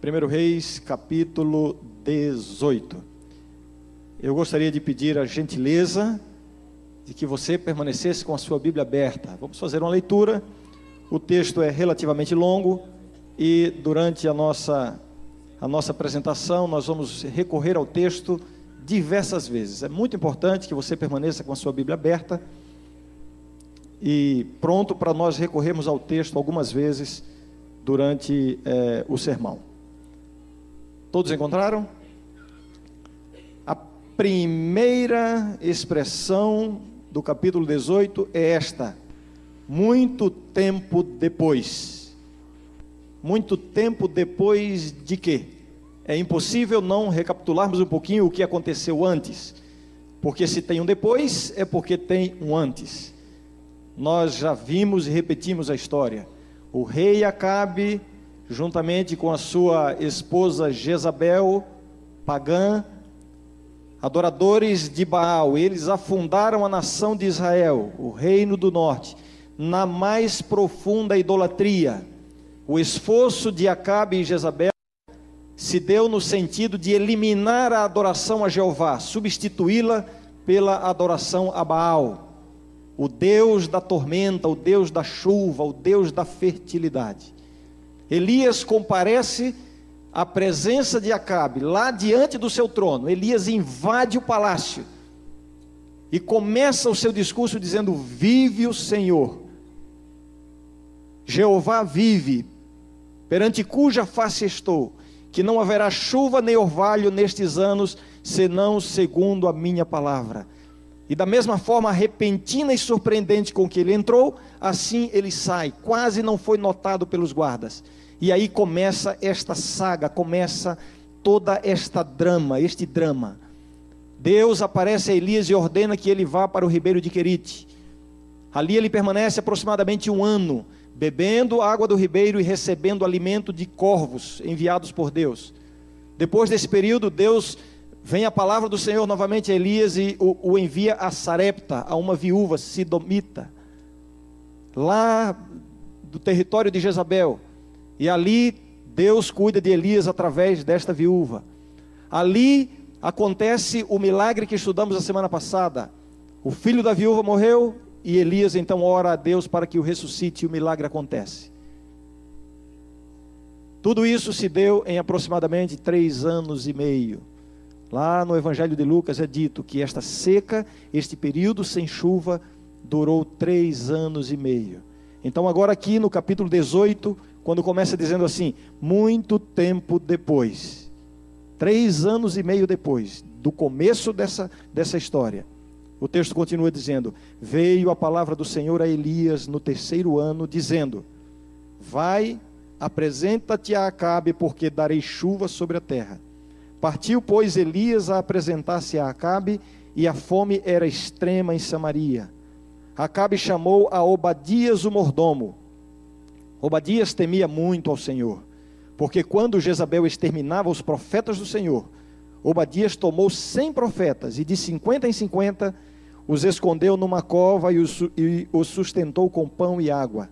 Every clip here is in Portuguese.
1 Reis, capítulo 18. Eu gostaria de pedir a gentileza de que você permanecesse com a sua Bíblia aberta. Vamos fazer uma leitura. O texto é relativamente longo e durante a nossa a nossa apresentação nós vamos recorrer ao texto diversas vezes. É muito importante que você permaneça com a sua Bíblia aberta e pronto para nós recorrermos ao texto algumas vezes durante é, o sermão. Todos encontraram? A primeira expressão do capítulo 18 é esta: muito tempo depois. Muito tempo depois de quê? É impossível não recapitularmos um pouquinho o que aconteceu antes. Porque se tem um depois, é porque tem um antes. Nós já vimos e repetimos a história. O rei Acabe juntamente com a sua esposa Jezabel, pagã, adoradores de Baal, eles afundaram a nação de Israel, o reino do norte, na mais profunda idolatria. O esforço de Acabe e Jezabel se deu no sentido de eliminar a adoração a Jeová, substituí-la pela adoração a Baal, o Deus da tormenta, o Deus da chuva, o Deus da fertilidade. Elias comparece à presença de Acabe, lá diante do seu trono. Elias invade o palácio e começa o seu discurso dizendo: Vive o Senhor. Jeová vive, perante cuja face estou, que não haverá chuva nem orvalho nestes anos, senão segundo a minha palavra. E da mesma forma repentina e surpreendente com que ele entrou, assim ele sai, quase não foi notado pelos guardas. E aí começa esta saga, começa toda esta drama, este drama. Deus aparece a Elias e ordena que ele vá para o ribeiro de Querite. Ali ele permanece aproximadamente um ano, bebendo água do ribeiro e recebendo alimento de corvos enviados por Deus. Depois desse período, Deus vem a palavra do Senhor novamente a Elias e o, o envia a Sarepta, a uma viúva sidomita, lá do território de Jezabel. E ali Deus cuida de Elias através desta viúva. Ali acontece o milagre que estudamos a semana passada. O filho da viúva morreu e Elias então ora a Deus para que o ressuscite e o milagre acontece. Tudo isso se deu em aproximadamente três anos e meio. Lá no Evangelho de Lucas é dito que esta seca, este período sem chuva, durou três anos e meio. Então, agora, aqui no capítulo 18, quando começa dizendo assim, muito tempo depois, três anos e meio depois do começo dessa, dessa história, o texto continua dizendo: Veio a palavra do Senhor a Elias no terceiro ano, dizendo: Vai, apresenta-te a Acabe, porque darei chuva sobre a terra. Partiu, pois, Elias a apresentar-se a Acabe, e a fome era extrema em Samaria. Acabe chamou a Obadias o mordomo, Obadias temia muito ao Senhor, porque quando Jezabel exterminava os profetas do Senhor, Obadias tomou cem profetas e de cinquenta em cinquenta os escondeu numa cova e os, e os sustentou com pão e água.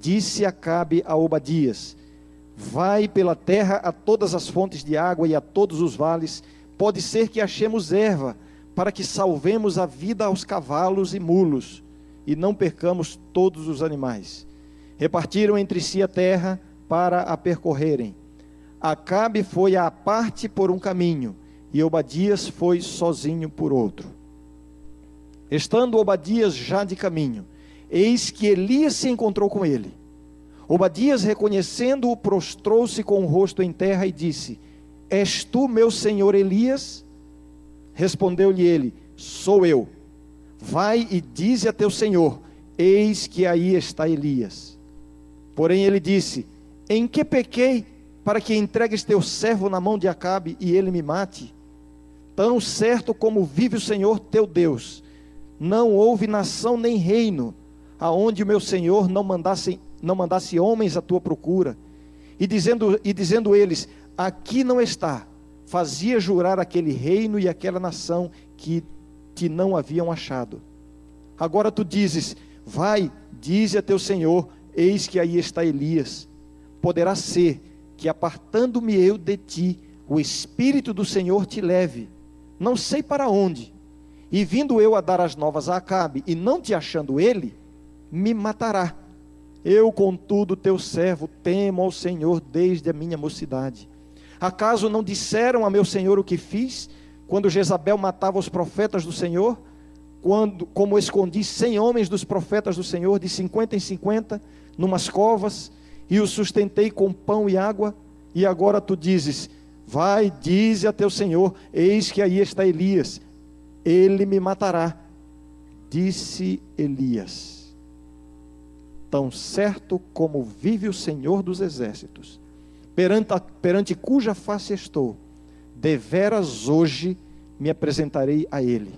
Disse Acabe a Obadias: Vai pela terra a todas as fontes de água e a todos os vales, pode ser que achemos erva, para que salvemos a vida aos cavalos e mulos, e não percamos todos os animais. Repartiram entre si a terra para a percorrerem. Acabe foi à parte por um caminho, e Obadias foi sozinho por outro. Estando Obadias já de caminho, eis que Elias se encontrou com ele. Obadias, reconhecendo-o, prostrou-se com o rosto em terra e disse: És tu, meu senhor Elias? Respondeu-lhe ele: Sou eu. Vai e dize a teu senhor: Eis que aí está Elias. Porém ele disse: Em que pequei para que entregues teu servo na mão de Acabe e ele me mate? Tão certo como vive o Senhor teu Deus, não houve nação nem reino aonde o meu Senhor não mandasse, não mandasse homens à tua procura. E dizendo, e dizendo eles: Aqui não está, fazia jurar aquele reino e aquela nação que te não haviam achado. Agora tu dizes: Vai, dize a teu Senhor, Eis que aí está Elias. Poderá ser que apartando-me eu de ti, o Espírito do Senhor te leve, não sei para onde. E vindo eu a dar as novas a Acabe, e não te achando ele, me matará. Eu, contudo, teu servo, temo ao Senhor desde a minha mocidade. Acaso não disseram a meu senhor o que fiz, quando Jezabel matava os profetas do Senhor? Quando, como escondi cem homens dos profetas do Senhor, de cinquenta em cinquenta, numas covas, e os sustentei com pão e água, e agora tu dizes: Vai, dize a teu senhor: Eis que aí está Elias, ele me matará. Disse Elias: Tão certo como vive o Senhor dos exércitos, perante, a, perante cuja face estou, deveras hoje me apresentarei a ele.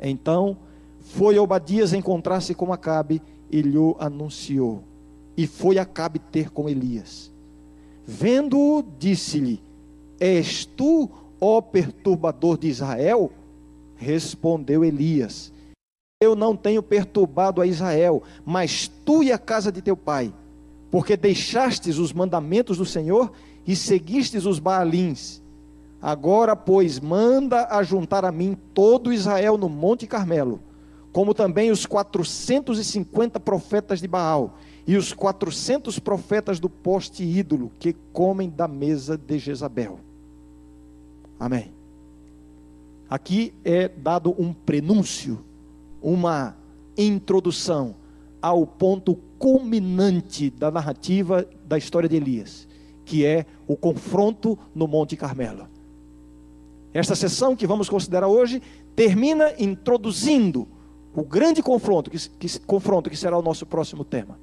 Então foi Obadias encontrar-se com Acabe e lhe anunciou. E foi Acabe ter com Elias. Vendo-o, disse-lhe: És tu, ó perturbador de Israel? Respondeu Elias: Eu não tenho perturbado a Israel, mas tu e a casa de teu pai, porque deixastes os mandamentos do Senhor e seguistes os Baalins. Agora, pois, manda ajuntar a mim todo Israel no Monte Carmelo, como também os quatrocentos e cinquenta profetas de Baal e os quatrocentos profetas do poste ídolo que comem da mesa de Jezabel. Amém. Aqui é dado um prenúncio, uma introdução ao ponto culminante da narrativa da história de Elias, que é o confronto no Monte Carmelo. Esta sessão que vamos considerar hoje termina introduzindo o grande confronto que, que, confronto que será o nosso próximo tema.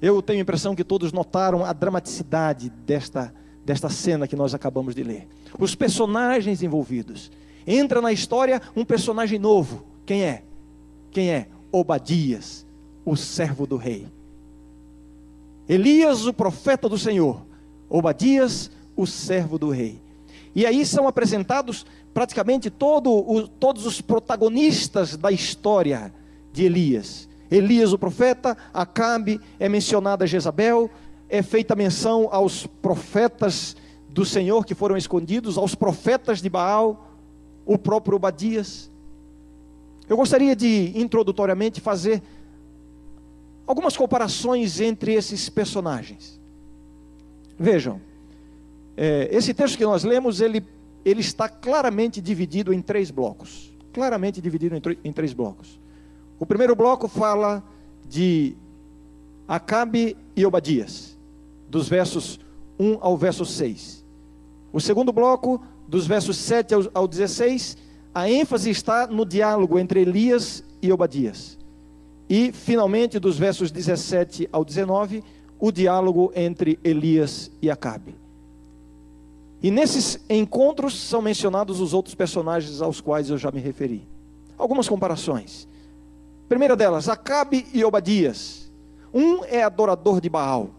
Eu tenho a impressão que todos notaram a dramaticidade desta, desta cena que nós acabamos de ler. Os personagens envolvidos. Entra na história um personagem novo. Quem é? Quem é? Obadias, o servo do rei. Elias, o profeta do Senhor. Obadias, o servo do rei. E aí são apresentados praticamente todo o, todos os protagonistas da história de Elias. Elias, o profeta, Acabe, é mencionada Jezabel, é feita menção aos profetas do Senhor que foram escondidos, aos profetas de Baal, o próprio Obadias. Eu gostaria de, introdutoriamente, fazer algumas comparações entre esses personagens. Vejam, é, esse texto que nós lemos, ele, ele está claramente dividido em três blocos. Claramente dividido em, em três blocos. O primeiro bloco fala de Acabe e Obadias, dos versos 1 ao verso 6. O segundo bloco, dos versos 7 ao 16, a ênfase está no diálogo entre Elias e Obadias. E, finalmente, dos versos 17 ao 19, o diálogo entre Elias e Acabe. E nesses encontros são mencionados os outros personagens aos quais eu já me referi. Algumas comparações. Primeira delas, Acabe e Obadias. Um é adorador de Baal,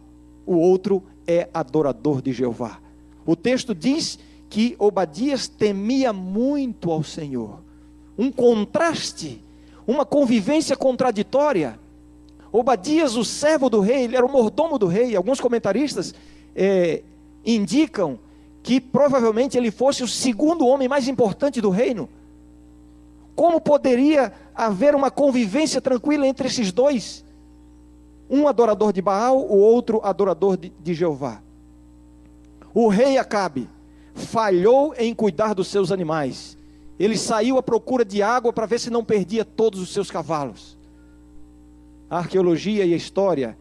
o outro é adorador de Jeová. O texto diz que Obadias temia muito ao Senhor. Um contraste, uma convivência contraditória. Obadias, o servo do rei, ele era o mordomo do rei. Alguns comentaristas é, indicam que provavelmente ele fosse o segundo homem mais importante do reino. Como poderia haver uma convivência tranquila entre esses dois? Um adorador de Baal, o outro adorador de, de Jeová. O rei Acabe falhou em cuidar dos seus animais. Ele saiu à procura de água para ver se não perdia todos os seus cavalos. A arqueologia e a história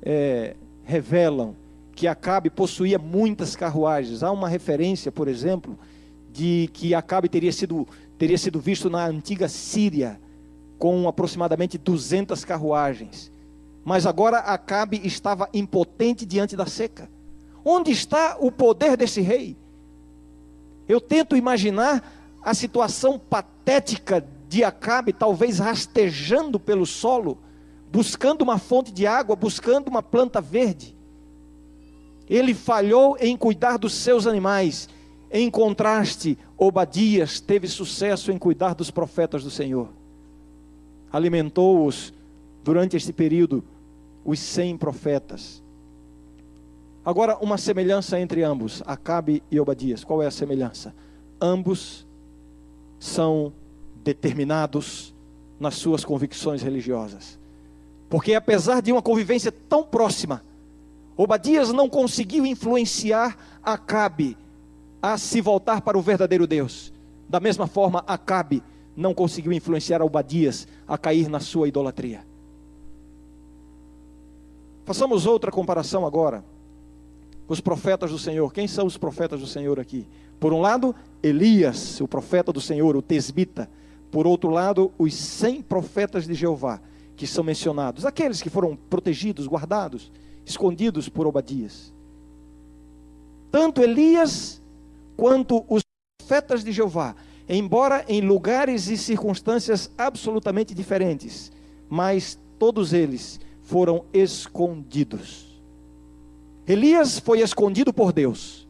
é, revelam que Acabe possuía muitas carruagens. Há uma referência, por exemplo, de que Acabe teria sido teria sido visto na antiga Síria com aproximadamente 200 carruagens. Mas agora Acabe estava impotente diante da seca. Onde está o poder desse rei? Eu tento imaginar a situação patética de Acabe, talvez rastejando pelo solo, buscando uma fonte de água, buscando uma planta verde. Ele falhou em cuidar dos seus animais em contraste, Obadias teve sucesso em cuidar dos profetas do Senhor. Alimentou-os durante este período, os cem profetas. Agora, uma semelhança entre ambos, Acabe e Obadias. Qual é a semelhança? Ambos são determinados nas suas convicções religiosas. Porque apesar de uma convivência tão próxima, Obadias não conseguiu influenciar Acabe a se voltar para o verdadeiro Deus. Da mesma forma, Acabe não conseguiu influenciar Obadias a cair na sua idolatria. Façamos outra comparação agora. Os profetas do Senhor. Quem são os profetas do Senhor aqui? Por um lado, Elias, o profeta do Senhor, o tesbita. Por outro lado, os cem profetas de Jeová, que são mencionados. Aqueles que foram protegidos, guardados, escondidos por Obadias. Tanto Elias quanto os profetas de Jeová, embora em lugares e circunstâncias absolutamente diferentes, mas todos eles foram escondidos. Elias foi escondido por Deus,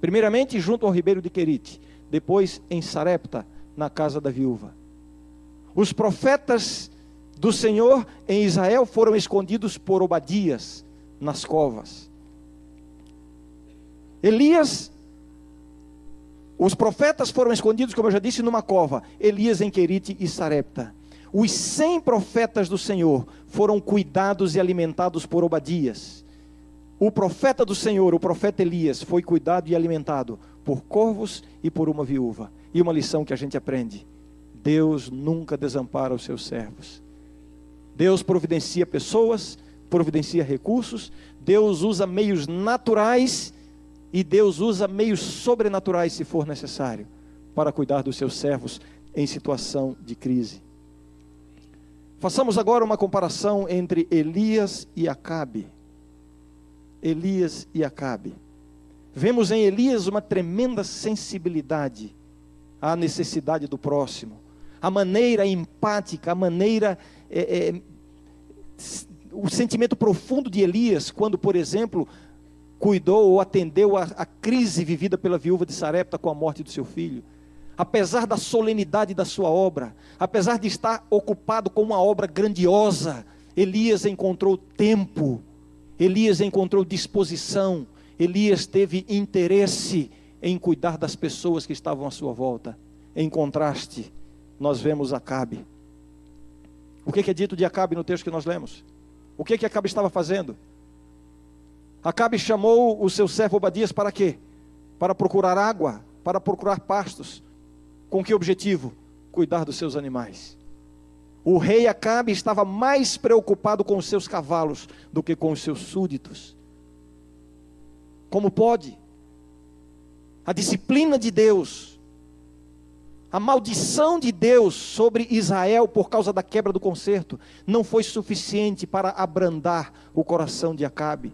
primeiramente junto ao ribeiro de Querite, depois em Sarepta, na casa da viúva. Os profetas do Senhor em Israel foram escondidos por Obadias nas covas. Elias, os profetas foram escondidos, como eu já disse, numa cova. Elias em Querite e Sarepta. Os cem profetas do Senhor foram cuidados e alimentados por Obadias. O profeta do Senhor, o profeta Elias, foi cuidado e alimentado por corvos e por uma viúva. E uma lição que a gente aprende: Deus nunca desampara os seus servos. Deus providencia pessoas, providencia recursos, Deus usa meios naturais e Deus usa meios sobrenaturais se for necessário para cuidar dos seus servos em situação de crise. Façamos agora uma comparação entre Elias e Acabe. Elias e Acabe. Vemos em Elias uma tremenda sensibilidade à necessidade do próximo, a maneira empática, a maneira, é, é, o sentimento profundo de Elias, quando, por exemplo, cuidou ou atendeu a, a crise vivida pela viúva de Sarepta com a morte do seu filho apesar da solenidade da sua obra, apesar de estar ocupado com uma obra grandiosa, Elias encontrou tempo, Elias encontrou disposição, Elias teve interesse em cuidar das pessoas que estavam à sua volta. Em contraste, nós vemos Acabe. O que é dito de Acabe no texto que nós lemos? O que, que Acabe estava fazendo? Acabe chamou o seu servo Obadias para quê? Para procurar água, para procurar pastos, com que objetivo? Cuidar dos seus animais. O rei Acabe estava mais preocupado com os seus cavalos do que com os seus súditos. Como pode? A disciplina de Deus, a maldição de Deus sobre Israel por causa da quebra do concerto, não foi suficiente para abrandar o coração de Acabe.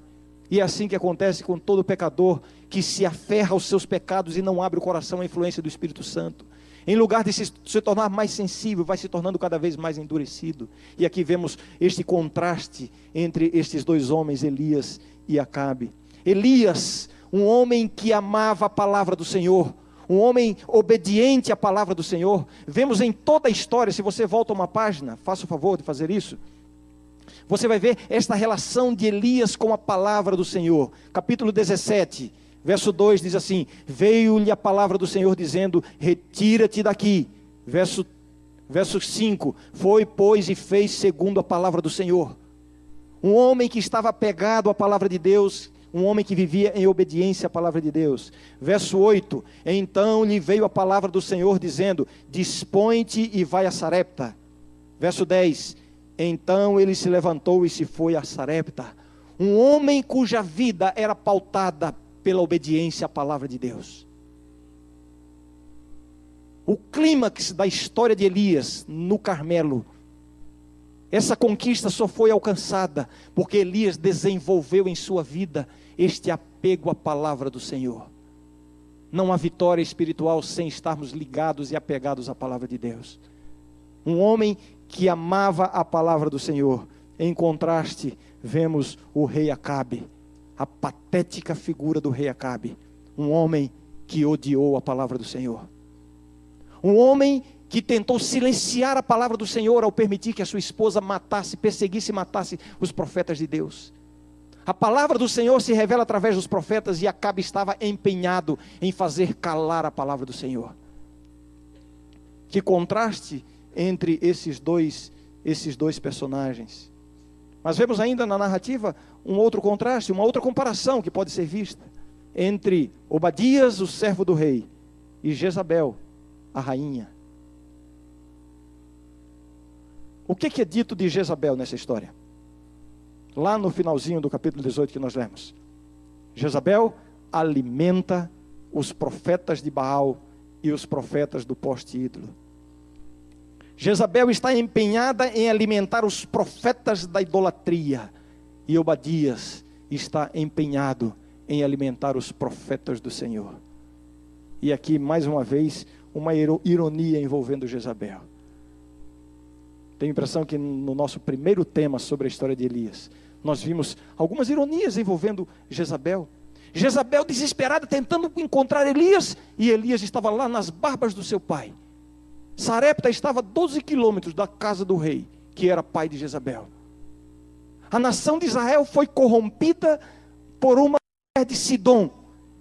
E é assim que acontece com todo pecador que se aferra aos seus pecados e não abre o coração à influência do Espírito Santo. Em lugar de se, se, tornar mais sensível, vai se tornando cada vez mais endurecido. E aqui vemos este contraste entre estes dois homens, Elias e Acabe. Elias, um homem que amava a palavra do Senhor, um homem obediente à palavra do Senhor. Vemos em toda a história, se você volta uma página, faça o favor de fazer isso. Você vai ver esta relação de Elias com a palavra do Senhor. Capítulo 17 Verso 2 diz assim: Veio-lhe a palavra do Senhor dizendo: Retira-te daqui. Verso, verso 5: Foi, pois, e fez segundo a palavra do Senhor. Um homem que estava apegado à palavra de Deus, um homem que vivia em obediência à palavra de Deus. Verso 8: Então lhe veio a palavra do Senhor dizendo: Dispõe-te e vai a Sarepta. Verso 10: Então ele se levantou e se foi a Sarepta. Um homem cuja vida era pautada pela obediência à palavra de Deus. O clímax da história de Elias no Carmelo, essa conquista só foi alcançada porque Elias desenvolveu em sua vida este apego à palavra do Senhor. Não há vitória espiritual sem estarmos ligados e apegados à palavra de Deus. Um homem que amava a palavra do Senhor. Em contraste, vemos o rei Acabe, a patética figura do rei Acabe, um homem que odiou a palavra do Senhor. Um homem que tentou silenciar a palavra do Senhor ao permitir que a sua esposa matasse, perseguisse e matasse os profetas de Deus. A palavra do Senhor se revela através dos profetas e Acabe estava empenhado em fazer calar a palavra do Senhor. Que contraste entre esses dois, esses dois personagens. Mas vemos ainda na narrativa um outro contraste, uma outra comparação que pode ser vista entre Obadias, o servo do rei, e Jezabel, a rainha. O que, é dito de Jezabel nessa história? Lá no finalzinho do capítulo 18 que nós lemos. Jezabel alimenta os profetas de Baal e os profetas do poste ídolo. Jezabel está empenhada em alimentar os profetas da idolatria. E Obadias está empenhado em alimentar os profetas do Senhor. E aqui, mais uma vez, uma ironia envolvendo Jezabel. Tenho a impressão que no nosso primeiro tema sobre a história de Elias, nós vimos algumas ironias envolvendo Jezabel. Jezabel desesperada tentando encontrar Elias, e Elias estava lá nas barbas do seu pai. Sarepta estava a 12 quilômetros da casa do rei, que era pai de Jezabel. A nação de Israel foi corrompida por uma mulher de Sidom,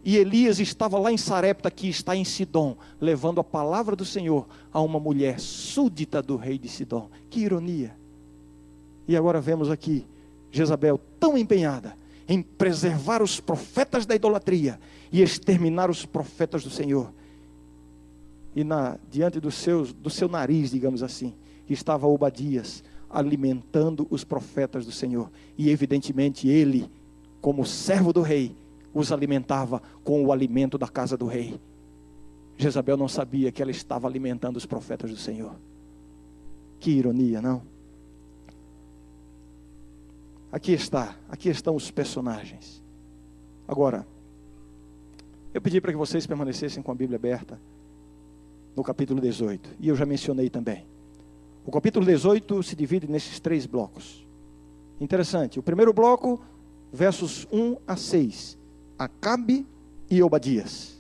e Elias estava lá em Sarepta, que está em Sidom, levando a palavra do Senhor a uma mulher súdita do rei de Sidom. Que ironia. E agora vemos aqui Jezabel tão empenhada em preservar os profetas da idolatria e exterminar os profetas do Senhor. E na, diante do seu, do seu nariz, digamos assim, estava Obadias alimentando os profetas do Senhor. E evidentemente ele, como servo do rei, os alimentava com o alimento da casa do rei. Jezabel não sabia que ela estava alimentando os profetas do Senhor. Que ironia, não? Aqui está, aqui estão os personagens. Agora, eu pedi para que vocês permanecessem com a Bíblia aberta no capítulo 18, e eu já mencionei também. O capítulo 18 se divide nesses três blocos. Interessante, o primeiro bloco, versos 1 a 6 Acabe e Obadias.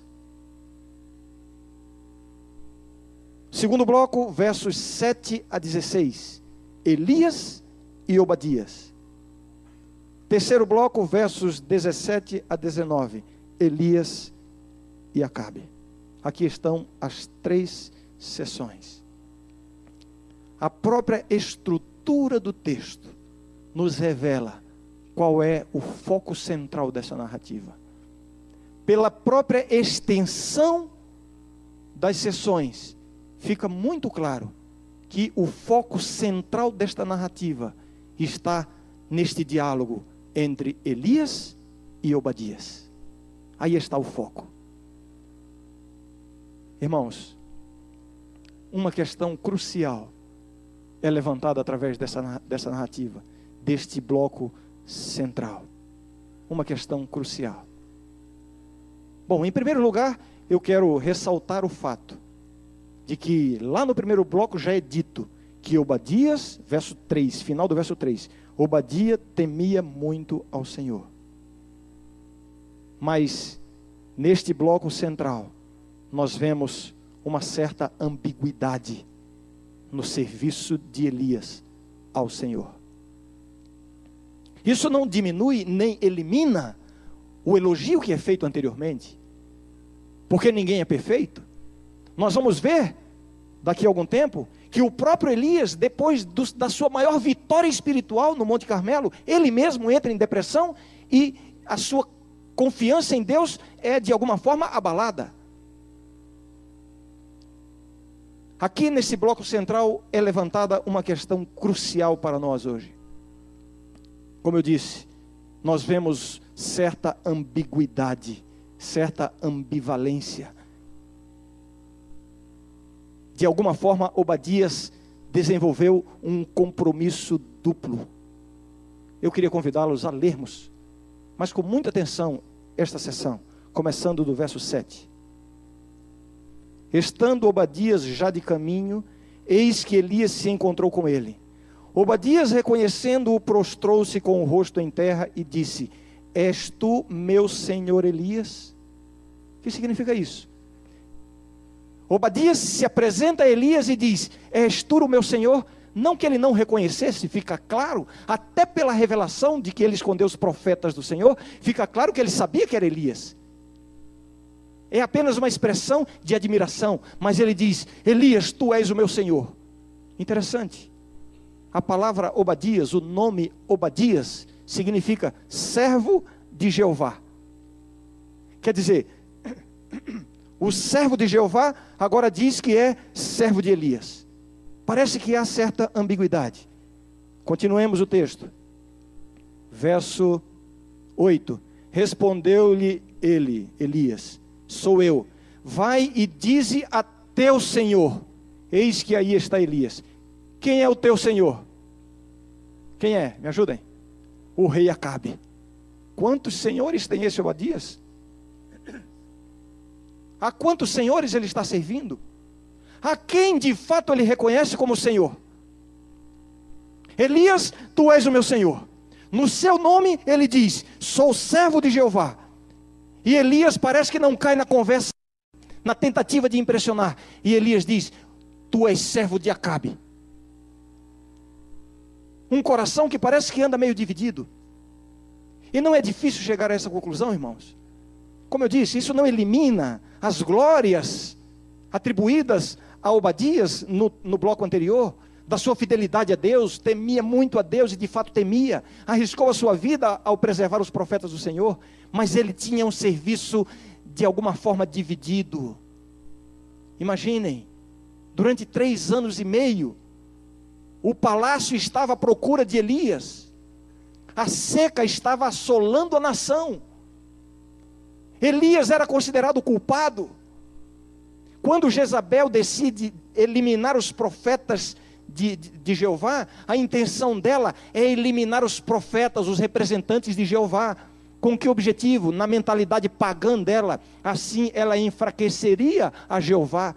Segundo bloco, versos 7 a 16. Elias e Obadias. Terceiro bloco, versos 17 a 19. Elias e Acabe. Aqui estão as três sessões. A própria estrutura do texto nos revela qual é o foco central dessa narrativa pela própria extensão das sessões, fica muito claro que o foco central desta narrativa está neste diálogo entre Elias e Obadias. Aí está o foco. Irmãos, uma questão crucial é levantada através dessa, dessa narrativa, deste bloco central. Uma questão crucial. Bom, em primeiro lugar, eu quero ressaltar o fato de que lá no primeiro bloco já é dito que Obadias, verso 3, final do verso 3, Obadia temia muito ao Senhor. Mas neste bloco central, nós vemos uma certa ambiguidade no serviço de Elias ao Senhor. Isso não diminui nem elimina o elogio que é feito anteriormente, porque ninguém é perfeito. Nós vamos ver, daqui a algum tempo, que o próprio Elias, depois do, da sua maior vitória espiritual no Monte Carmelo, ele mesmo entra em depressão e a sua confiança em Deus é de alguma forma abalada. Aqui nesse bloco central é levantada uma questão crucial para nós hoje. Como eu disse, nós vemos certa ambiguidade, certa ambivalência. De alguma forma, Obadias desenvolveu um compromisso duplo. Eu queria convidá-los a lermos, mas com muita atenção, esta sessão, começando do verso 7. Estando Obadias já de caminho, eis que Elias se encontrou com ele. Obadias, reconhecendo-o, prostrou-se com o rosto em terra e disse: És tu meu senhor Elias? O que significa isso? Obadias se apresenta a Elias e diz: És tu o meu senhor? Não que ele não reconhecesse, fica claro, até pela revelação de que ele escondeu os profetas do Senhor, fica claro que ele sabia que era Elias. É apenas uma expressão de admiração, mas ele diz: Elias, tu és o meu Senhor. Interessante. A palavra Obadias, o nome Obadias, significa servo de Jeová. Quer dizer, o servo de Jeová agora diz que é servo de Elias. Parece que há certa ambiguidade. Continuemos o texto. Verso 8: Respondeu-lhe ele, Elias: Sou eu. Vai e dize a teu senhor: Eis que aí está Elias. Quem é o teu senhor? Quem é? Me ajudem. O rei Acabe. Quantos senhores tem esse Obadias? A quantos senhores ele está servindo? A quem de fato ele reconhece como Senhor? Elias, tu és o meu Senhor. No seu nome ele diz: Sou servo de Jeová. E Elias parece que não cai na conversa, na tentativa de impressionar. E Elias diz: Tu és servo de Acabe. Um coração que parece que anda meio dividido. E não é difícil chegar a essa conclusão, irmãos. Como eu disse, isso não elimina as glórias atribuídas a Obadias no, no bloco anterior, da sua fidelidade a Deus, temia muito a Deus e de fato temia, arriscou a sua vida ao preservar os profetas do Senhor, mas ele tinha um serviço de alguma forma dividido. Imaginem, durante três anos e meio, o palácio estava à procura de Elias, a seca estava assolando a nação. Elias era considerado culpado. Quando Jezabel decide eliminar os profetas de, de, Jeová, a intenção dela é eliminar os profetas, os representantes de Jeová. Com que objetivo? Na mentalidade pagã dela, assim ela enfraqueceria a Jeová.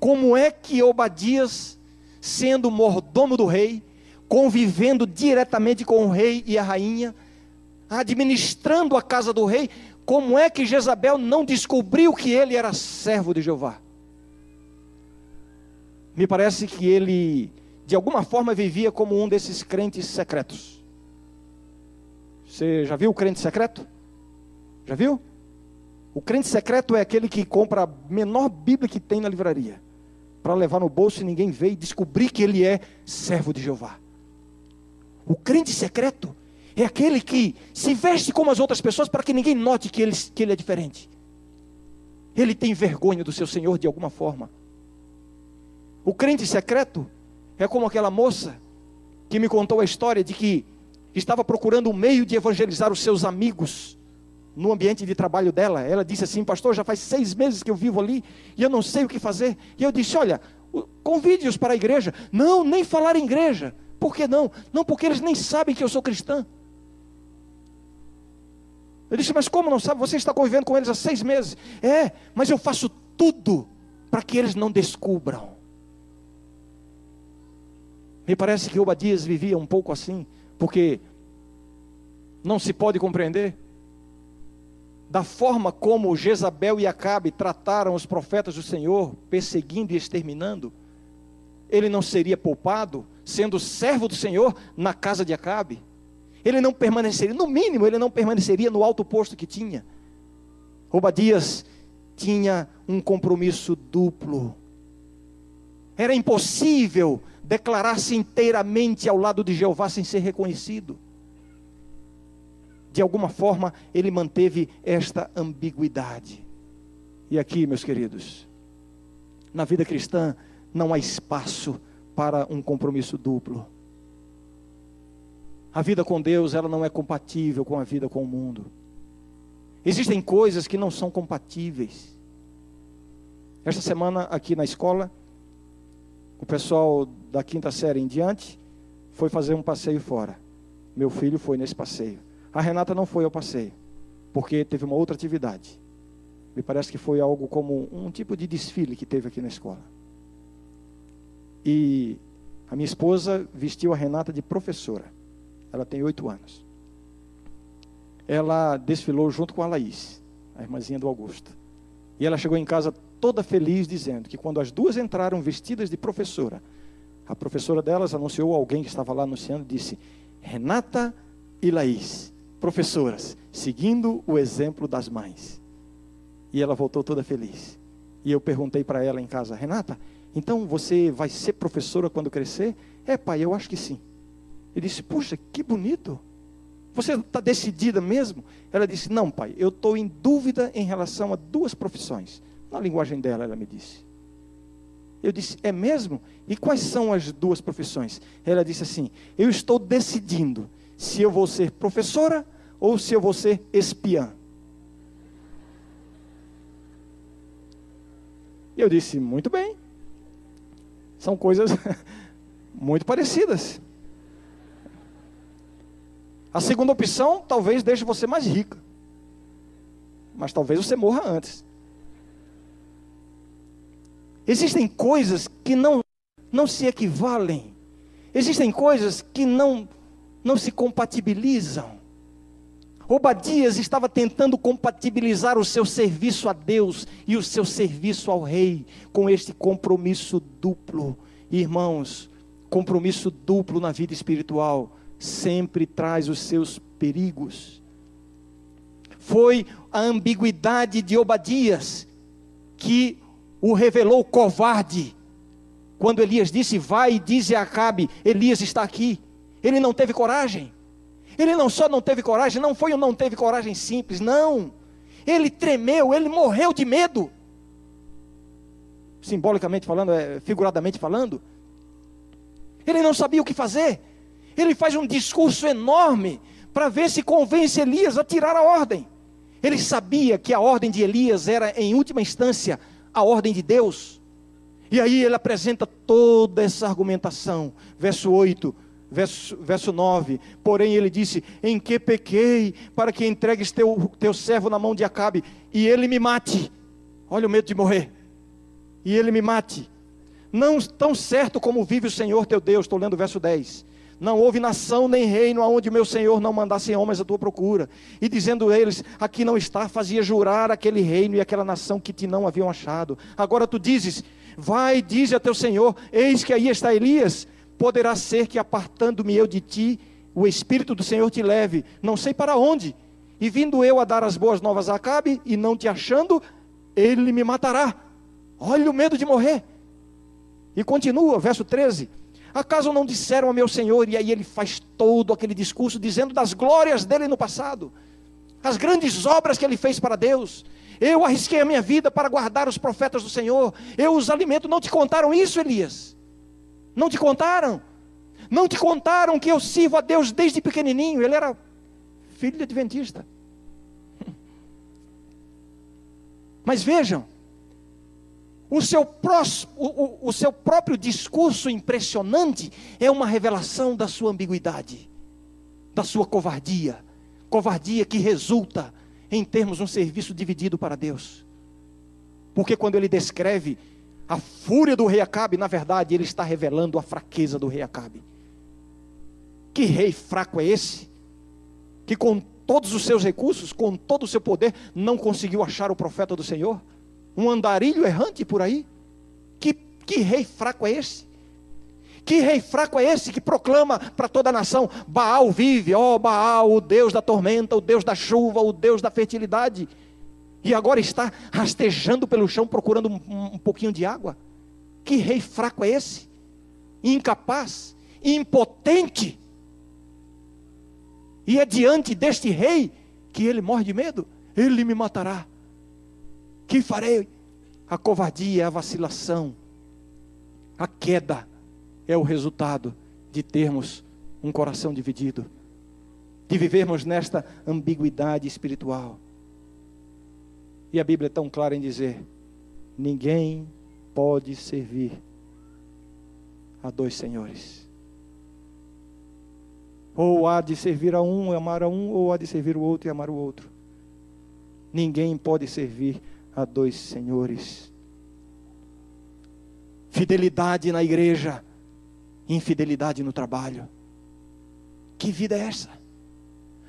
Como é que Obadias, sendo mordomo do rei, convivendo diretamente com o rei e a rainha, administrando a casa do rei, como é que Jezabel não descobriu que ele era servo de Jeová? Me parece que ele, de alguma forma, vivia como um desses crentes secretos. Você já viu o crente secreto? Já viu? O crente secreto é aquele que compra a menor Bíblia que tem na livraria, para levar no bolso e ninguém vê e descobrir que ele é servo de Jeová. O crente secreto é aquele que se veste como as outras pessoas para que ninguém note que ele, que ele é diferente. Ele tem vergonha do seu Senhor de alguma forma. O crente secreto é como aquela moça que me contou a história de que estava procurando um meio de evangelizar os seus amigos no ambiente de trabalho dela. Ela disse assim: Pastor, já faz seis meses que eu vivo ali e eu não sei o que fazer. E eu disse: Olha, convide-os para a igreja. Não, nem falar em igreja. Por que não? Não, porque eles nem sabem que eu sou cristã. Eu disse, mas como não sabe? Você está convivendo com eles há seis meses. É, mas eu faço tudo para que eles não descubram. Me parece que Obadias vivia um pouco assim, porque não se pode compreender da forma como Jezabel e Acabe trataram os profetas do Senhor, perseguindo e exterminando. Ele não seria poupado, sendo servo do Senhor na casa de Acabe. Ele não permaneceria, no mínimo, ele não permaneceria no alto posto que tinha. Obadias tinha um compromisso duplo. Era impossível declarar-se inteiramente ao lado de Jeová sem ser reconhecido. De alguma forma, ele manteve esta ambiguidade. E aqui, meus queridos, na vida cristã não há espaço para um compromisso duplo. A vida com Deus, ela não é compatível com a vida com o mundo. Existem coisas que não são compatíveis. Esta semana aqui na escola, o pessoal da quinta série em diante foi fazer um passeio fora. Meu filho foi nesse passeio. A Renata não foi ao passeio, porque teve uma outra atividade. Me parece que foi algo como um tipo de desfile que teve aqui na escola. E a minha esposa vestiu a Renata de professora. Ela tem oito anos. Ela desfilou junto com a Laís, a irmãzinha do Augusto. E ela chegou em casa toda feliz, dizendo que quando as duas entraram vestidas de professora, A professora delas anunciou alguém que estava lá anunciando, disse: Renata e Laís, professoras, seguindo o exemplo das mães. E ela voltou toda feliz. E eu perguntei para ela em casa: Renata, então você vai ser professora quando crescer? É, pai, eu acho que sim. Ele disse: Puxa, que bonito. Você está decidida mesmo? Ela disse: Não, pai, eu estou em dúvida em relação a duas profissões. Na linguagem dela, ela me disse. Eu disse: É mesmo? E quais são as duas profissões? Ela disse assim: Eu estou decidindo se eu vou ser professora ou se eu vou ser espiã. Eu disse: Muito bem. São coisas muito parecidas. A segunda opção talvez deixe você mais rica. Mas talvez você morra antes. Existem coisas que não, não se equivalem. Existem coisas que não, não se compatibilizam. Obadias estava tentando compatibilizar o seu serviço a Deus e o seu serviço ao rei com este compromisso duplo. Irmãos, compromisso duplo na vida espiritual sempre traz os seus perigos. Foi a ambiguidade de Obadias que o revelou covarde. Quando Elias disse: Vai e dize a Acabe: Elias está aqui. Ele não teve coragem. Ele não só não teve coragem, não foi um não teve coragem simples, não. Ele tremeu, ele morreu de medo. Simbolicamente falando, é, figuradamente falando. Ele não sabia o que fazer. Ele faz um discurso enorme para ver se convence Elias a tirar a ordem. Ele sabia que a ordem de Elias era, em última instância, a ordem de Deus. E aí ele apresenta toda essa argumentação. Verso 8, verso, verso 9. Porém ele disse: Em que pequei para que entregues teu, teu servo na mão de Acabe e ele me mate? Olha o medo de morrer. E ele me mate. Não tão certo como vive o Senhor teu Deus. Estou lendo o verso 10 não houve nação nem reino aonde meu Senhor não mandasse homens à tua procura. E dizendo eles: Aqui não está, fazia jurar aquele reino e aquela nação que te não haviam achado. Agora tu dizes: Vai, dize a teu Senhor: Eis que aí está Elias. Poderá ser que apartando-me eu de ti, o Espírito do Senhor te leve, não sei para onde. E vindo eu a dar as boas novas a Acabe, e não te achando, ele me matará. Olha o medo de morrer. E continua, verso 13: Acaso não disseram ao meu Senhor? E aí ele faz todo aquele discurso dizendo das glórias dele no passado, as grandes obras que ele fez para Deus. Eu arrisquei a minha vida para guardar os profetas do Senhor. Eu os alimento. Não te contaram isso, Elias? Não te contaram? Não te contaram que eu sirvo a Deus desde pequenininho? Ele era filho de adventista. Mas vejam, o seu, próximo, o, o seu próprio discurso impressionante é uma revelação da sua ambiguidade, da sua covardia. Covardia que resulta em termos um serviço dividido para Deus. Porque quando ele descreve a fúria do rei Acabe, na verdade, ele está revelando a fraqueza do rei Acabe. Que rei fraco é esse? Que com todos os seus recursos, com todo o seu poder, não conseguiu achar o profeta do Senhor? Um andarilho errante por aí? Que, que rei fraco é esse? Que rei fraco é esse que proclama para toda a nação: Baal vive, ó oh, Baal, o Deus da tormenta, o Deus da chuva, o Deus da fertilidade, e agora está rastejando pelo chão procurando um, um pouquinho de água? Que rei fraco é esse? Incapaz, impotente. E é diante deste rei que ele morre de medo: ele me matará. Que farei? A covardia, a vacilação, a queda é o resultado de termos um coração dividido, de vivermos nesta ambiguidade espiritual. E a Bíblia é tão clara em dizer: ninguém pode servir a dois senhores. Ou há de servir a um e amar a um, ou há de servir o outro e amar o outro. Ninguém pode servir a dois senhores. Fidelidade na igreja, infidelidade no trabalho. Que vida é essa?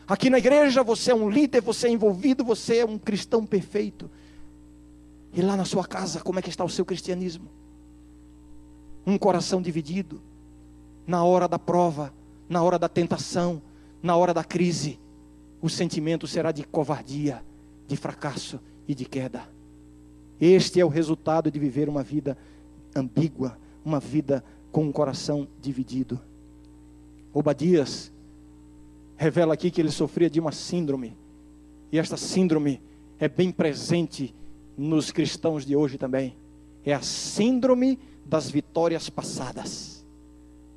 Aqui na igreja você é um líder, você é envolvido, você é um cristão perfeito. E lá na sua casa, como é que está o seu cristianismo? Um coração dividido, na hora da prova, na hora da tentação, na hora da crise, o sentimento será de covardia, de fracasso e de queda. Este é o resultado de viver uma vida ambígua, uma vida com um coração dividido. Obadias revela aqui que ele sofria de uma síndrome, e esta síndrome é bem presente nos cristãos de hoje também. É a síndrome das vitórias passadas.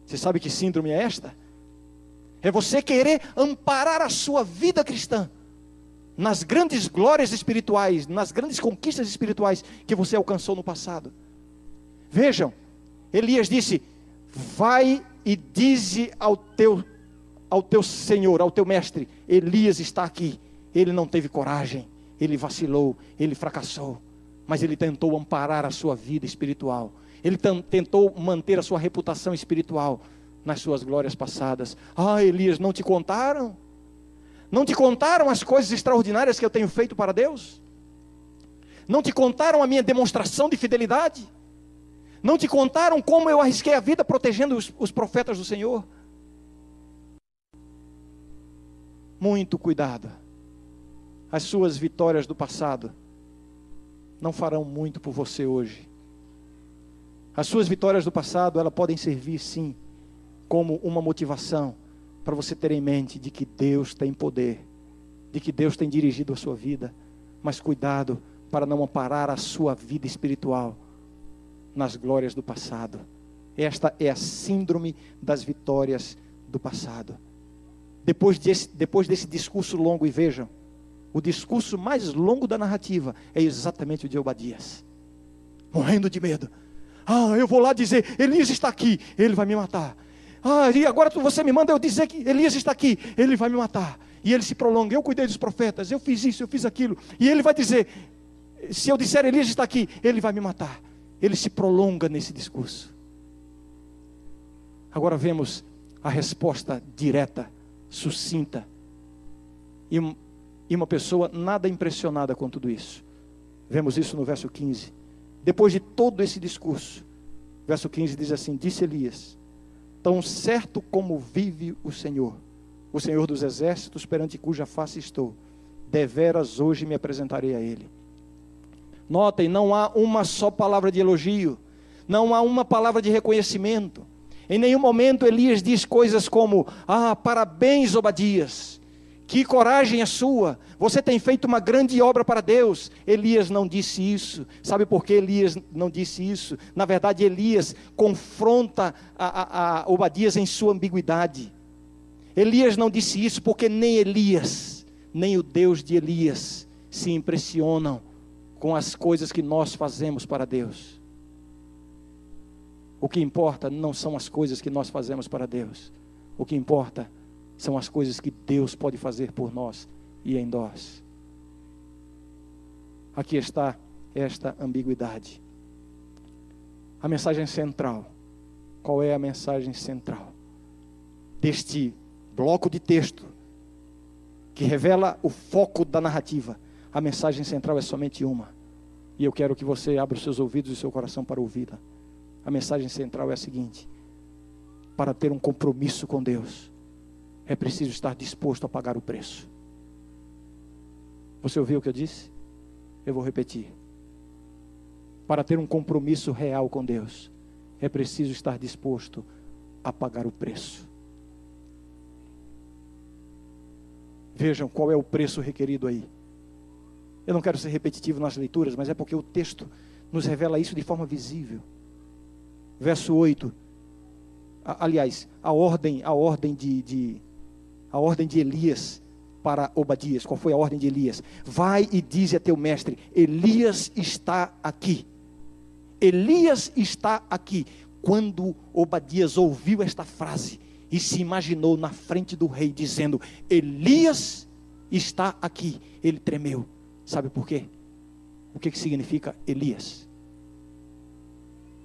Você sabe que síndrome é esta? É você querer amparar a sua vida cristã nas grandes glórias espirituais, nas grandes conquistas espirituais que você alcançou no passado. Vejam, Elias disse: Vai e dize ao teu, ao teu senhor, ao teu mestre: Elias está aqui. Ele não teve coragem, ele vacilou, ele fracassou, mas ele tentou amparar a sua vida espiritual. Ele tentou manter a sua reputação espiritual nas suas glórias passadas. Ah, Elias, não te contaram? Não te contaram as coisas extraordinárias que eu tenho feito para Deus? Não te contaram a minha demonstração de fidelidade? Não te contaram como eu arrisquei a vida protegendo os, os profetas do Senhor? Muito cuidado. As suas vitórias do passado não farão muito por você hoje. As suas vitórias do passado, elas podem servir sim como uma motivação para você ter em mente de que Deus tem poder, de que Deus tem dirigido a sua vida, mas cuidado para não amparar a sua vida espiritual nas glórias do passado. Esta é a síndrome das vitórias do passado. Depois desse, depois desse discurso longo, e vejam, o discurso mais longo da narrativa é exatamente o de Obadias, morrendo de medo. Ah, eu vou lá dizer: Elias está aqui, ele vai me matar. Ah, e agora você me manda eu dizer que Elias está aqui, ele vai me matar. E ele se prolonga. Eu cuidei dos profetas, eu fiz isso, eu fiz aquilo. E ele vai dizer: se eu disser Elias está aqui, ele vai me matar. Ele se prolonga nesse discurso. Agora vemos a resposta direta, sucinta. E, e uma pessoa nada impressionada com tudo isso. Vemos isso no verso 15. Depois de todo esse discurso, verso 15 diz assim: Disse Elias Tão certo como vive o Senhor, o Senhor dos exércitos, perante cuja face estou, deveras hoje me apresentarei a Ele. Notem, não há uma só palavra de elogio, não há uma palavra de reconhecimento. Em nenhum momento Elias diz coisas como: Ah, parabéns, Obadias, que coragem a sua, você tem feito uma grande obra para Deus. Elias não disse isso. Sabe por que Elias não disse isso? Na verdade, Elias confronta a, a, a Obadias em sua ambiguidade. Elias não disse isso porque nem Elias, nem o Deus de Elias se impressionam com as coisas que nós fazemos para Deus. O que importa não são as coisas que nós fazemos para Deus. O que importa são as coisas que Deus pode fazer por nós e em nós. Aqui está esta ambiguidade. A mensagem central. Qual é a mensagem central deste bloco de texto que revela o foco da narrativa? A mensagem central é somente uma. E eu quero que você abra os seus ouvidos e o seu coração para ouvi-la. A mensagem central é a seguinte: para ter um compromisso com Deus, é preciso estar disposto a pagar o preço. Você ouviu o que eu disse? Eu vou repetir. Para ter um compromisso real com Deus, é preciso estar disposto a pagar o preço. Vejam qual é o preço requerido aí. Eu não quero ser repetitivo nas leituras, mas é porque o texto nos revela isso de forma visível. Verso 8. Aliás, a ordem, a ordem de, de a ordem de Elias para Obadias. Qual foi a ordem de Elias? Vai e dize a teu mestre: Elias está aqui. Elias está aqui. Quando Obadias ouviu esta frase e se imaginou na frente do rei dizendo: Elias está aqui, ele tremeu. Sabe por quê? O que, que significa Elias?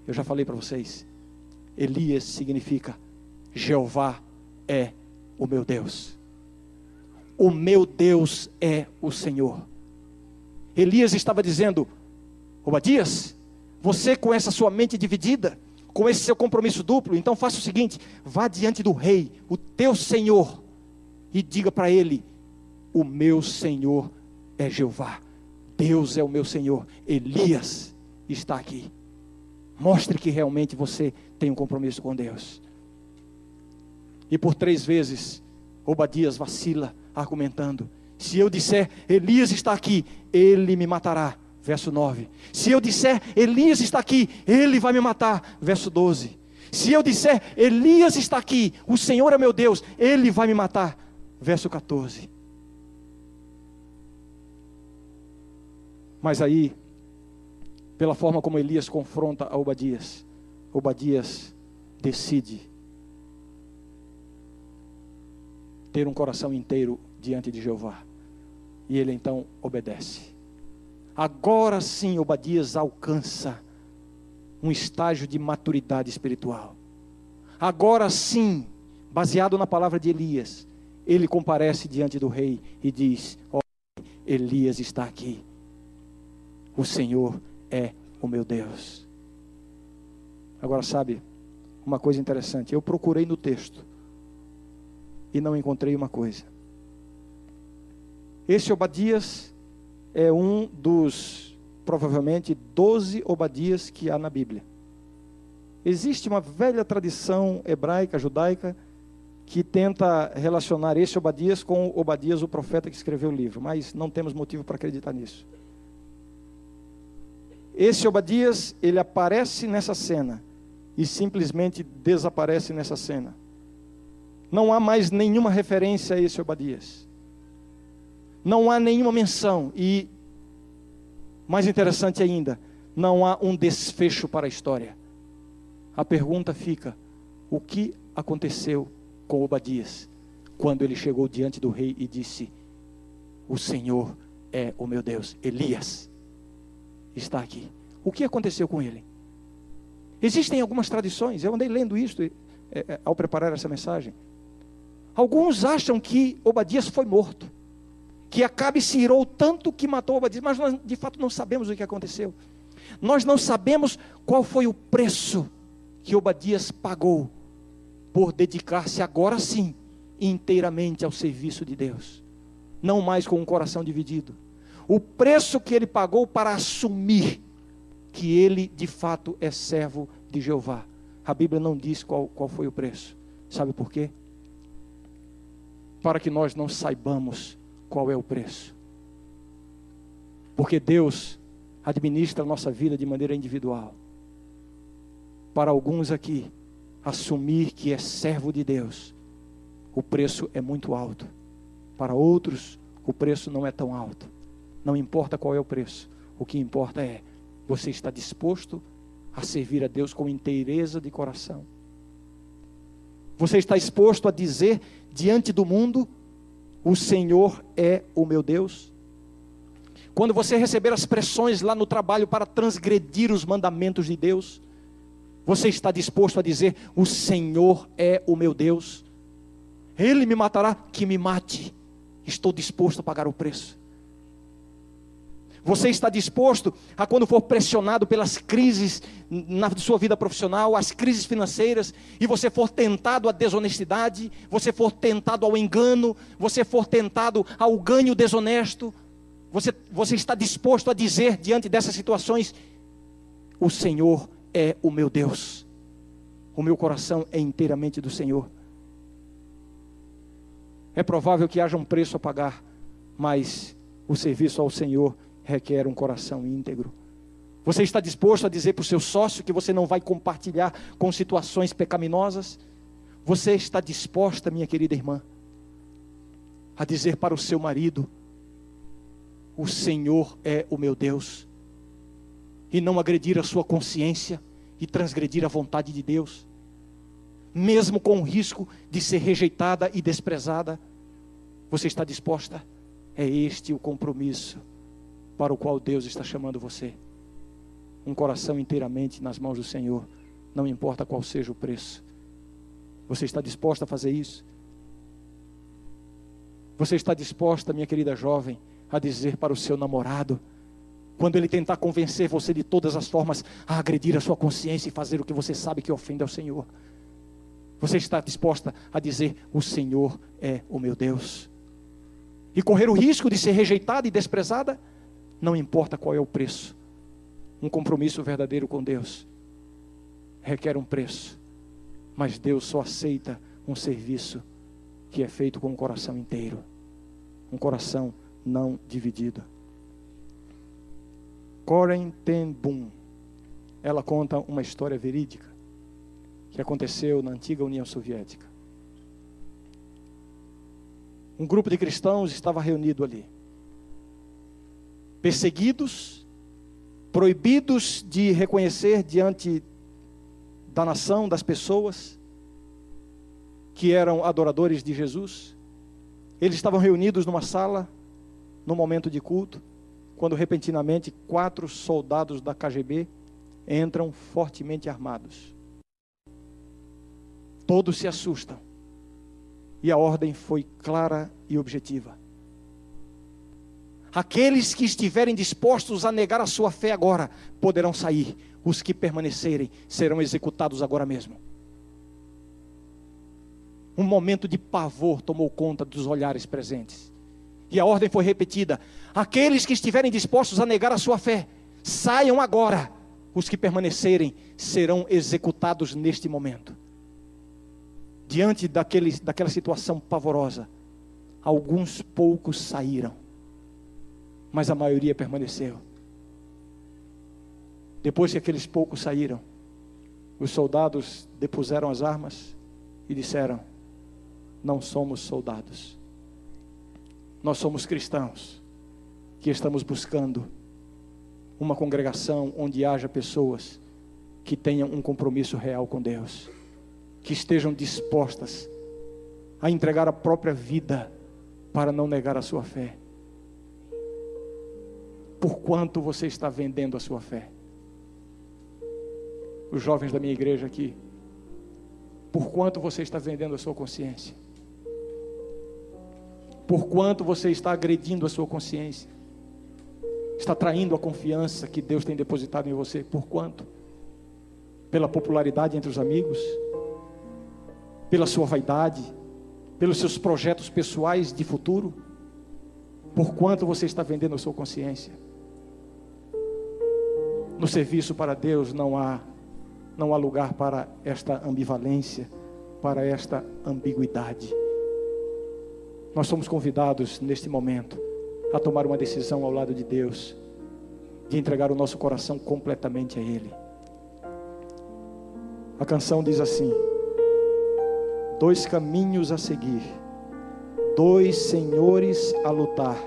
Eu já falei para vocês. Elias significa Jeová é o meu Deus. O meu Deus é o Senhor. Elias estava dizendo: Obadias, você com essa sua mente dividida, com esse seu compromisso duplo, então faça o seguinte: vá diante do rei, o teu senhor, e diga para ele: O meu senhor é Jeová, Deus é o meu senhor, Elias está aqui. Mostre que realmente você tem um compromisso com Deus. E por três vezes, Obadias vacila, argumentando: se eu disser Elias está aqui, ele me matará. Verso 9. Se eu disser Elias está aqui, ele vai me matar. Verso 12. Se eu disser Elias está aqui, o Senhor é meu Deus, ele vai me matar. Verso 14. Mas aí, pela forma como Elias confronta a Obadias, Obadias decide ter um coração inteiro diante de Jeová. E ele então obedece. Agora sim, Obadias alcança um estágio de maturidade espiritual. Agora sim, baseado na palavra de Elias, ele comparece diante do rei e diz: oh, Elias está aqui. O Senhor é o meu Deus. Agora, sabe, uma coisa interessante: eu procurei no texto e não encontrei uma coisa. Esse Obadias é um dos, provavelmente, doze Obadias que há na Bíblia. Existe uma velha tradição hebraica, judaica, que tenta relacionar esse Obadias com Obadias, o profeta que escreveu o livro, mas não temos motivo para acreditar nisso. Esse Obadias, ele aparece nessa cena e simplesmente desaparece nessa cena. Não há mais nenhuma referência a esse Obadias não há nenhuma menção e, mais interessante ainda, não há um desfecho para a história. A pergunta fica: o que aconteceu com Obadias quando ele chegou diante do rei e disse: O Senhor é o meu Deus? Elias está aqui. O que aconteceu com ele? Existem algumas tradições, eu andei lendo isso é, é, ao preparar essa mensagem. Alguns acham que Obadias foi morto que Acabe se irou tanto que matou Obadias, mas nós de fato não sabemos o que aconteceu. Nós não sabemos qual foi o preço que Obadias pagou por dedicar-se agora sim inteiramente ao serviço de Deus, não mais com um coração dividido. O preço que ele pagou para assumir que ele de fato é servo de Jeová. A Bíblia não diz qual, qual foi o preço. Sabe por quê? Para que nós não saibamos qual é o preço. Porque Deus administra a nossa vida de maneira individual. Para alguns aqui, assumir que é servo de Deus, o preço é muito alto. Para outros, o preço não é tão alto. Não importa qual é o preço, o que importa é você está disposto a servir a Deus com inteireza de coração. Você está exposto a dizer diante do mundo o Senhor é o meu Deus. Quando você receber as pressões lá no trabalho para transgredir os mandamentos de Deus, você está disposto a dizer: O Senhor é o meu Deus. Ele me matará, que me mate. Estou disposto a pagar o preço. Você está disposto a, quando for pressionado pelas crises na sua vida profissional, as crises financeiras, e você for tentado à desonestidade, você for tentado ao engano, você for tentado ao ganho desonesto, você, você está disposto a dizer diante dessas situações: O Senhor é o meu Deus, o meu coração é inteiramente do Senhor. É provável que haja um preço a pagar, mas o serviço ao Senhor requer um coração íntegro. Você está disposto a dizer para o seu sócio que você não vai compartilhar com situações pecaminosas? Você está disposta, minha querida irmã, a dizer para o seu marido: O Senhor é o meu Deus, e não agredir a sua consciência e transgredir a vontade de Deus, mesmo com o risco de ser rejeitada e desprezada? Você está disposta? É este o compromisso para o qual Deus está chamando você. Um coração inteiramente nas mãos do Senhor, não importa qual seja o preço. Você está disposta a fazer isso? Você está disposta, minha querida jovem, a dizer para o seu namorado: Quando ele tentar convencer você de todas as formas a agredir a sua consciência e fazer o que você sabe que ofende ao Senhor. Você está disposta a dizer: O Senhor é o meu Deus. E correr o risco de ser rejeitada e desprezada, não importa qual é o preço. Um compromisso verdadeiro com Deus requer um preço, mas Deus só aceita um serviço que é feito com o coração inteiro, um coração não dividido. Coren Ten Boom, ela conta uma história verídica que aconteceu na antiga União Soviética. Um grupo de cristãos estava reunido ali, perseguidos, proibidos de reconhecer diante da nação, das pessoas, que eram adoradores de Jesus. Eles estavam reunidos numa sala, no momento de culto, quando repentinamente quatro soldados da KGB entram fortemente armados. Todos se assustam. E a ordem foi clara e objetiva. Aqueles que estiverem dispostos a negar a sua fé agora poderão sair, os que permanecerem serão executados agora mesmo. Um momento de pavor tomou conta dos olhares presentes. E a ordem foi repetida: aqueles que estiverem dispostos a negar a sua fé, saiam agora. Os que permanecerem serão executados neste momento. Diante daquele, daquela situação pavorosa, alguns poucos saíram, mas a maioria permaneceu. Depois que aqueles poucos saíram, os soldados depuseram as armas e disseram: não somos soldados. Nós somos cristãos que estamos buscando uma congregação onde haja pessoas que tenham um compromisso real com Deus, que estejam dispostas a entregar a própria vida para não negar a sua fé. Por quanto você está vendendo a sua fé? Os jovens da minha igreja aqui, por quanto você está vendendo a sua consciência? por quanto você está agredindo a sua consciência, está traindo a confiança que Deus tem depositado em você, por quanto? Pela popularidade entre os amigos, pela sua vaidade, pelos seus projetos pessoais de futuro, por quanto você está vendendo a sua consciência? No serviço para Deus não há não há lugar para esta ambivalência, para esta ambiguidade. Nós somos convidados neste momento a tomar uma decisão ao lado de Deus, de entregar o nosso coração completamente a Ele. A canção diz assim: dois caminhos a seguir, dois senhores a lutar.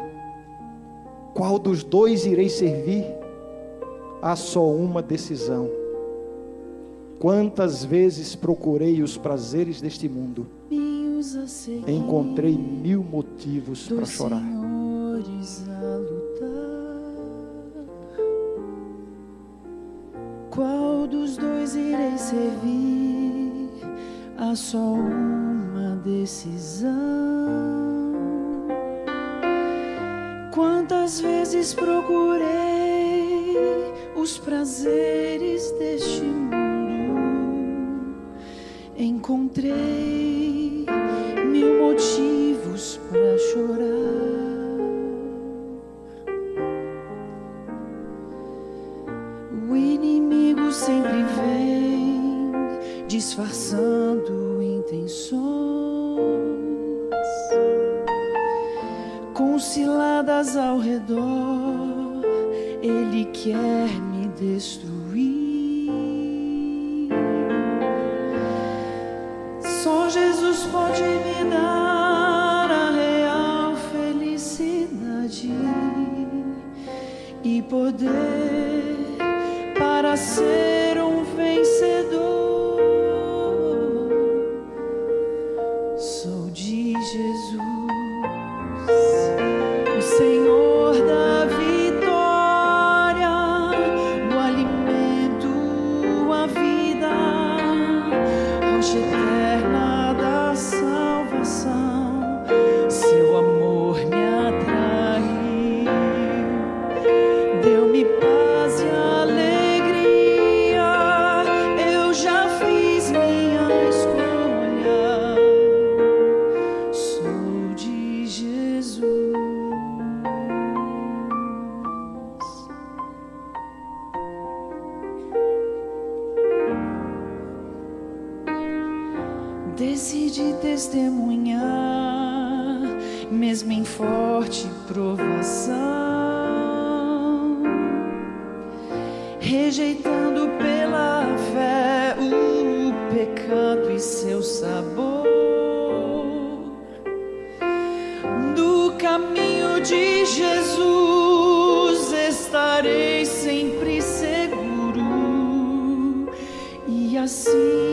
Qual dos dois irei servir? Há só uma decisão. Quantas vezes procurei os prazeres deste mundo? encontrei mil motivos para chorar. Qual dos dois irei servir? Há só uma decisão. Quantas vezes procurei os prazeres deste mundo? Encontrei mesmo em forte provação, rejeitando pela fé o pecado e seu sabor. Do caminho de Jesus estarei sempre seguro, e assim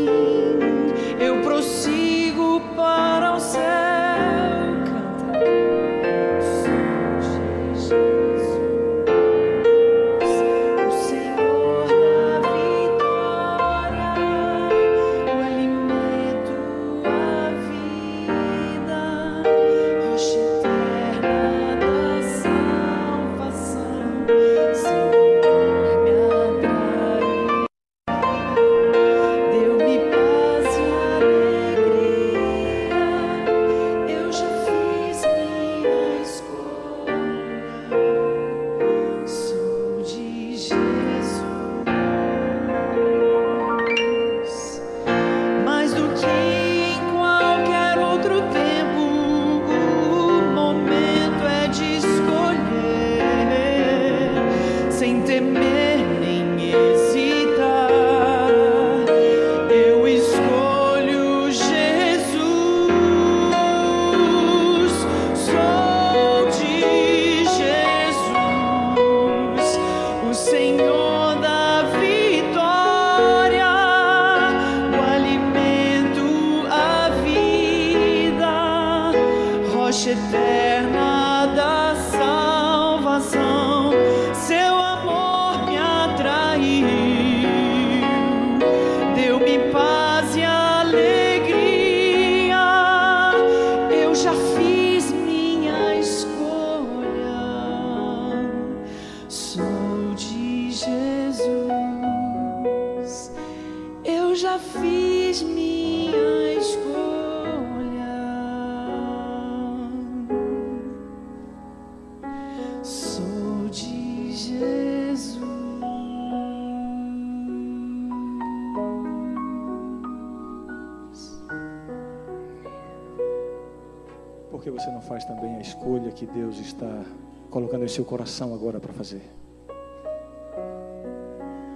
faz também a escolha que Deus está colocando em seu coração agora para fazer?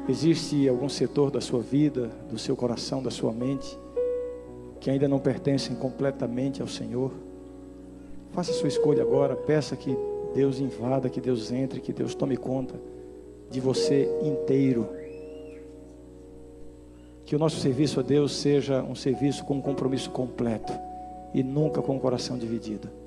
Existe algum setor da sua vida, do seu coração, da sua mente, que ainda não pertencem completamente ao Senhor? Faça a sua escolha agora, peça que Deus invada, que Deus entre, que Deus tome conta de você inteiro. Que o nosso serviço a Deus seja um serviço com um compromisso completo e nunca com o coração dividido.